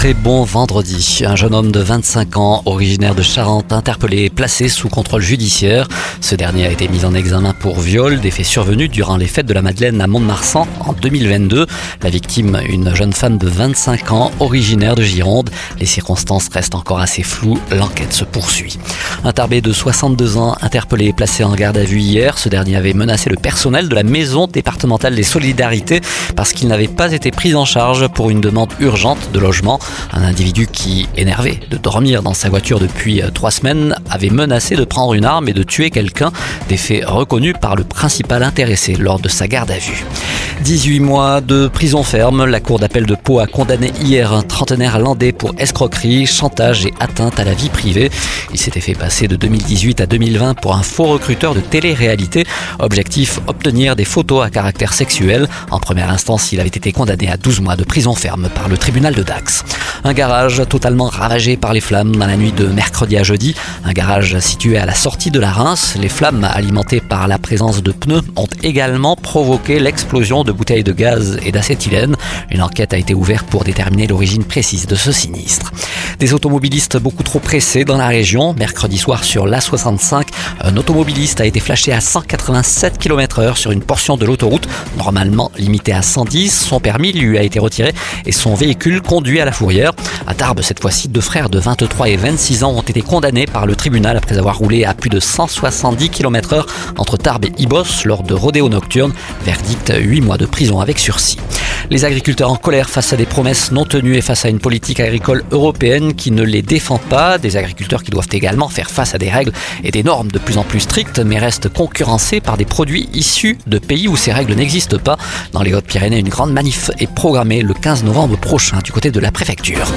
très bon vendredi. Un jeune homme de 25 ans, originaire de Charente, interpellé et placé sous contrôle judiciaire. Ce dernier a été mis en examen pour viol, des faits survenus durant les fêtes de la Madeleine à Mont-de-Marsan en 2022. La victime, une jeune femme de 25 ans, originaire de Gironde. Les circonstances restent encore assez floues, l'enquête se poursuit. Un tarbé de 62 ans, interpellé et placé en garde à vue hier. Ce dernier avait menacé le personnel de la maison départementale des solidarités parce qu'il n'avait pas été pris en charge pour une demande urgente de logement. Un individu qui, énervé de dormir dans sa voiture depuis euh, trois semaines, avait menacé de prendre une arme et de tuer quelqu'un, des faits reconnus par le principal intéressé lors de sa garde à vue. 18 mois de prison ferme, la cour d'appel de Pau a condamné hier un trentenaire landais pour escroquerie, chantage et atteinte à la vie privée. Il s'était fait passer de 2018 à 2020 pour un faux recruteur de télé-réalité. Objectif, obtenir des photos à caractère sexuel. En première instance, il avait été condamné à 12 mois de prison ferme par le tribunal de Dax. Un garage totalement ravagé par les flammes dans la nuit de mercredi à jeudi. Un garage situé à la sortie de la Reims. Les flammes alimentées par la présence de pneus ont également provoqué l'explosion de bouteilles de gaz et d'acétylène. Une enquête a été ouverte pour déterminer l'origine précise de ce sinistre. Des automobilistes beaucoup trop pressés dans la région. Mercredi soir sur l'A65, un automobiliste a été flashé à 187 km/h sur une portion de l'autoroute, normalement limitée à 110. Son permis lui a été retiré et son véhicule conduit à la fourrière. À Tarbes, cette fois-ci, deux frères de 23 et 26 ans ont été condamnés par le tribunal après avoir roulé à plus de 170 km/h entre Tarbes et Ibos lors de rodéo nocturne. Verdict 8 mois de prison avec sursis. Les agriculteurs en colère face à des promesses non tenues et face à une politique agricole européenne qui ne les défend pas. Des agriculteurs qui doivent également faire face à des règles et des normes de plus en plus strictes, mais restent concurrencés par des produits issus de pays où ces règles n'existent pas. Dans les Hautes-Pyrénées, une grande manif est programmée le 15 novembre prochain du côté de la préfecture.